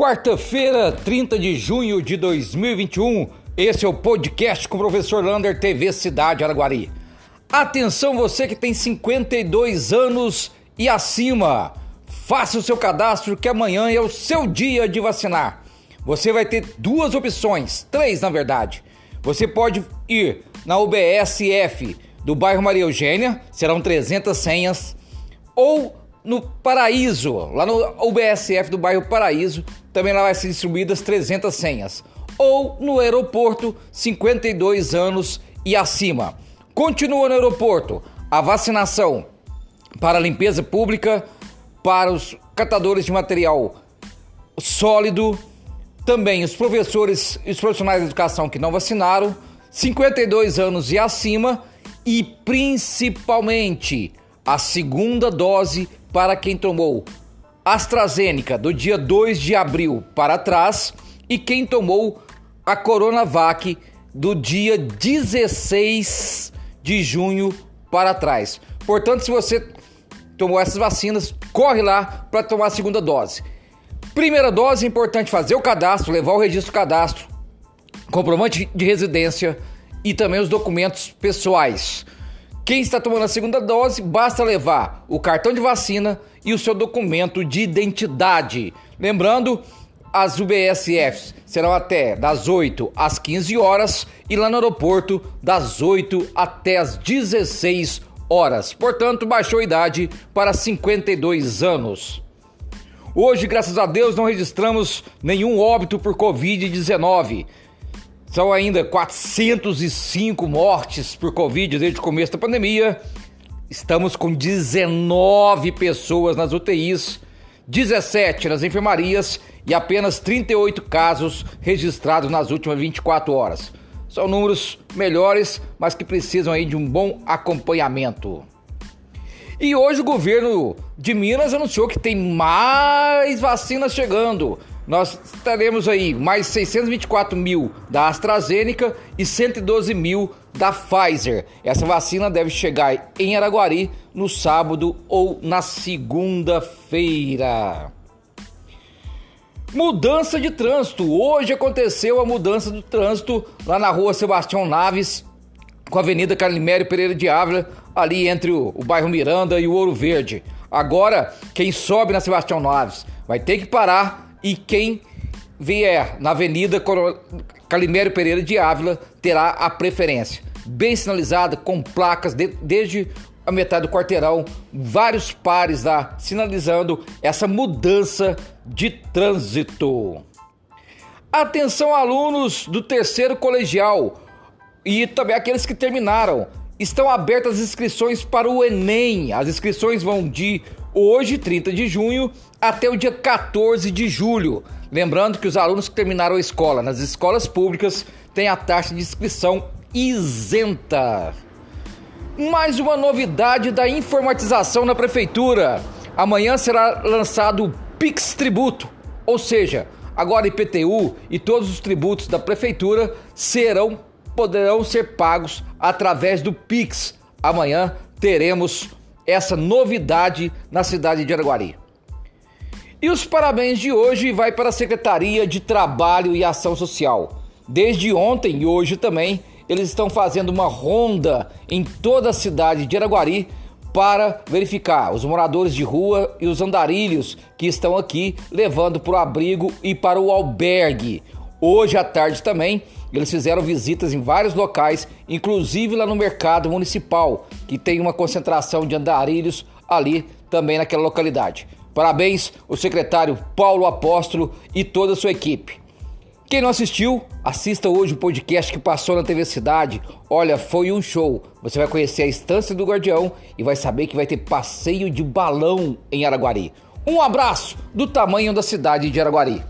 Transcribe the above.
Quarta-feira, 30 de junho de 2021. Esse é o podcast com o professor Lander TV Cidade Araguari. Atenção você que tem 52 anos e acima. Faça o seu cadastro que amanhã é o seu dia de vacinar. Você vai ter duas opções, três na verdade. Você pode ir na UBSF do bairro Maria Eugênia, serão 300 senhas, ou no Paraíso, lá no UBSF do bairro Paraíso, também lá vai ser distribuídas 300 senhas. Ou no aeroporto, 52 anos e acima. Continua no aeroporto a vacinação para a limpeza pública, para os catadores de material sólido, também os professores e os profissionais de educação que não vacinaram, 52 anos e acima, e principalmente a segunda dose para quem tomou AstraZeneca do dia 2 de abril para trás e quem tomou a Coronavac do dia 16 de junho para trás. Portanto, se você tomou essas vacinas, corre lá para tomar a segunda dose. Primeira dose é importante fazer o cadastro, levar o registro cadastro, comprovante de residência e também os documentos pessoais. Quem está tomando a segunda dose, basta levar o cartão de vacina e o seu documento de identidade. Lembrando, as UBSFs serão até das 8 às 15 horas e lá no aeroporto das 8 até as 16 horas. Portanto, baixou a idade para 52 anos. Hoje, graças a Deus, não registramos nenhum óbito por Covid-19. São ainda 405 mortes por Covid desde o começo da pandemia. Estamos com 19 pessoas nas UTIs, 17 nas enfermarias e apenas 38 casos registrados nas últimas 24 horas. São números melhores, mas que precisam aí de um bom acompanhamento. E hoje o governo de Minas anunciou que tem mais vacinas chegando. Nós teremos aí mais 624 mil da AstraZeneca e 112 mil da Pfizer. Essa vacina deve chegar em Araguari no sábado ou na segunda-feira. Mudança de trânsito. Hoje aconteceu a mudança do trânsito lá na rua Sebastião Naves, com a Avenida Carlimério Pereira de Ávila, ali entre o, o bairro Miranda e o Ouro Verde. Agora, quem sobe na Sebastião Naves vai ter que parar e quem vier na Avenida Calimério Pereira de Ávila terá a preferência. Bem sinalizada, com placas de, desde a metade do quarteirão, vários pares lá sinalizando essa mudança de trânsito. Atenção, alunos do terceiro colegial e também aqueles que terminaram. Estão abertas as inscrições para o Enem. As inscrições vão de hoje, 30 de junho, até o dia 14 de julho. Lembrando que os alunos que terminaram a escola nas escolas públicas têm a taxa de inscrição isenta. Mais uma novidade da informatização na prefeitura. Amanhã será lançado o Pix Tributo, ou seja, agora IPTU e todos os tributos da prefeitura serão poderão ser pagos através do Pix. Amanhã teremos essa novidade na cidade de Araguari. E os parabéns de hoje vai para a Secretaria de Trabalho e Ação Social. Desde ontem e hoje também, eles estão fazendo uma ronda em toda a cidade de Araguari para verificar os moradores de rua e os andarilhos que estão aqui levando para o abrigo e para o albergue. Hoje à tarde também, eles fizeram visitas em vários locais, inclusive lá no mercado municipal, que tem uma concentração de andarilhos ali também naquela localidade. Parabéns o secretário Paulo Apóstolo e toda a sua equipe. Quem não assistiu, assista hoje o podcast que passou na TV Cidade. Olha, foi um show. Você vai conhecer a Estância do Guardião e vai saber que vai ter passeio de balão em Araguari. Um abraço do tamanho da cidade de Araguari.